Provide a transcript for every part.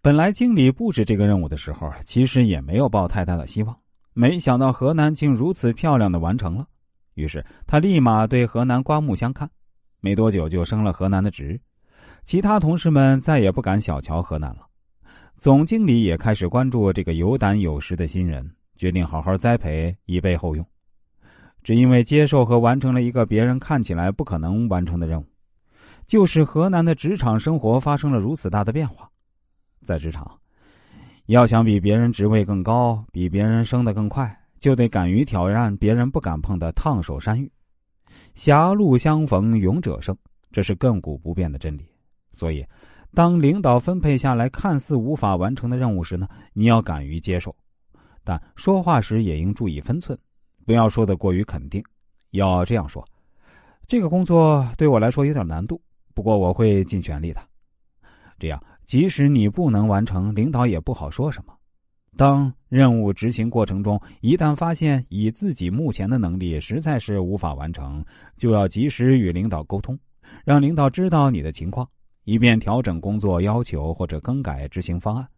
本来经理布置这个任务的时候，其实也没有抱太大的希望。没想到河南竟如此漂亮的完成了，于是他立马对河南刮目相看。没多久就升了河南的职，其他同事们再也不敢小瞧河南了。总经理也开始关注这个有胆有识的新人，决定好好栽培，以备后用。只因为接受和完成了一个别人看起来不可能完成的任务，就是河南的职场生活发生了如此大的变化。在职场，要想比别人职位更高，比别人升得更快，就得敢于挑战别人不敢碰的烫手山芋。狭路相逢勇者胜，这是亘古不变的真理。所以，当领导分配下来看似无法完成的任务时呢，你要敢于接受，但说话时也应注意分寸，不要说的过于肯定。要这样说：“这个工作对我来说有点难度，不过我会尽全力的。”这样，即使你不能完成，领导也不好说什么。当任务执行过程中，一旦发现以自己目前的能力实在是无法完成，就要及时与领导沟通，让领导知道你的情况，以便调整工作要求或者更改执行方案。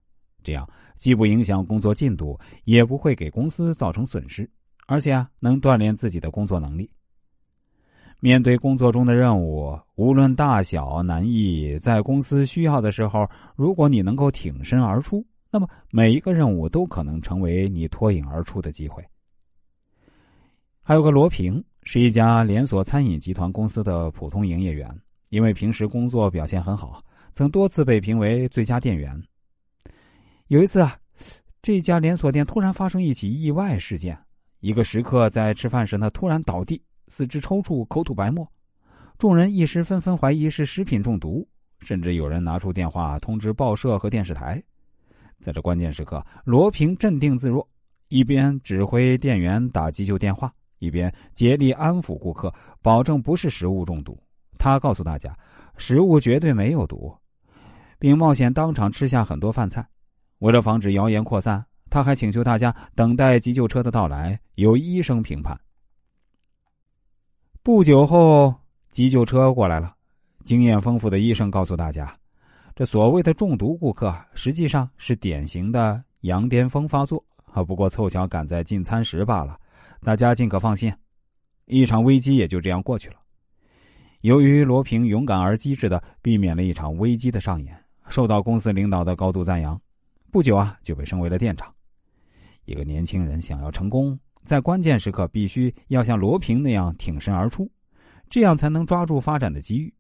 这样既不影响工作进度，也不会给公司造成损失，而且啊，能锻炼自己的工作能力。面对工作中的任务，无论大小难易，在公司需要的时候，如果你能够挺身而出。那么每一个任务都可能成为你脱颖而出的机会。还有个罗平，是一家连锁餐饮集团公司的普通营业员，因为平时工作表现很好，曾多次被评为最佳店员。有一次啊，这家连锁店突然发生一起意外事件，一个食客在吃饭时呢突然倒地，四肢抽搐，口吐白沫，众人一时纷纷怀疑是食品中毒，甚至有人拿出电话通知报社和电视台。在这关键时刻，罗平镇定自若，一边指挥店员打急救电话，一边竭力安抚顾客，保证不是食物中毒。他告诉大家，食物绝对没有毒，并冒险当场吃下很多饭菜。为了防止谣言扩散，他还请求大家等待急救车的到来，由医生评判。不久后，急救车过来了，经验丰富的医生告诉大家。这所谓的中毒顾客，实际上是典型的羊癫疯发作啊！不过凑巧赶在进餐时罢了，大家尽可放心。一场危机也就这样过去了。由于罗平勇敢而机智的避免了一场危机的上演，受到公司领导的高度赞扬。不久啊，就被升为了店长。一个年轻人想要成功，在关键时刻必须要像罗平那样挺身而出，这样才能抓住发展的机遇。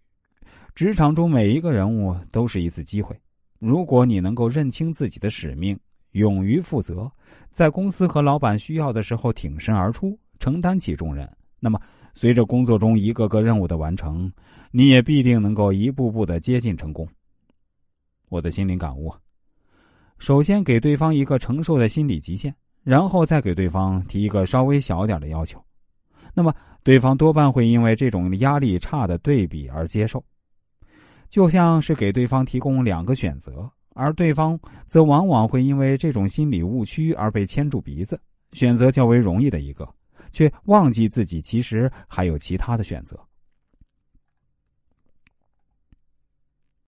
职场中每一个人物都是一次机会，如果你能够认清自己的使命，勇于负责，在公司和老板需要的时候挺身而出，承担起重任，那么随着工作中一个个任务的完成，你也必定能够一步步的接近成功。我的心灵感悟：首先给对方一个承受的心理极限，然后再给对方提一个稍微小点的要求，那么对方多半会因为这种压力差的对比而接受。就像是给对方提供两个选择，而对方则往往会因为这种心理误区而被牵住鼻子，选择较为容易的一个，却忘记自己其实还有其他的选择。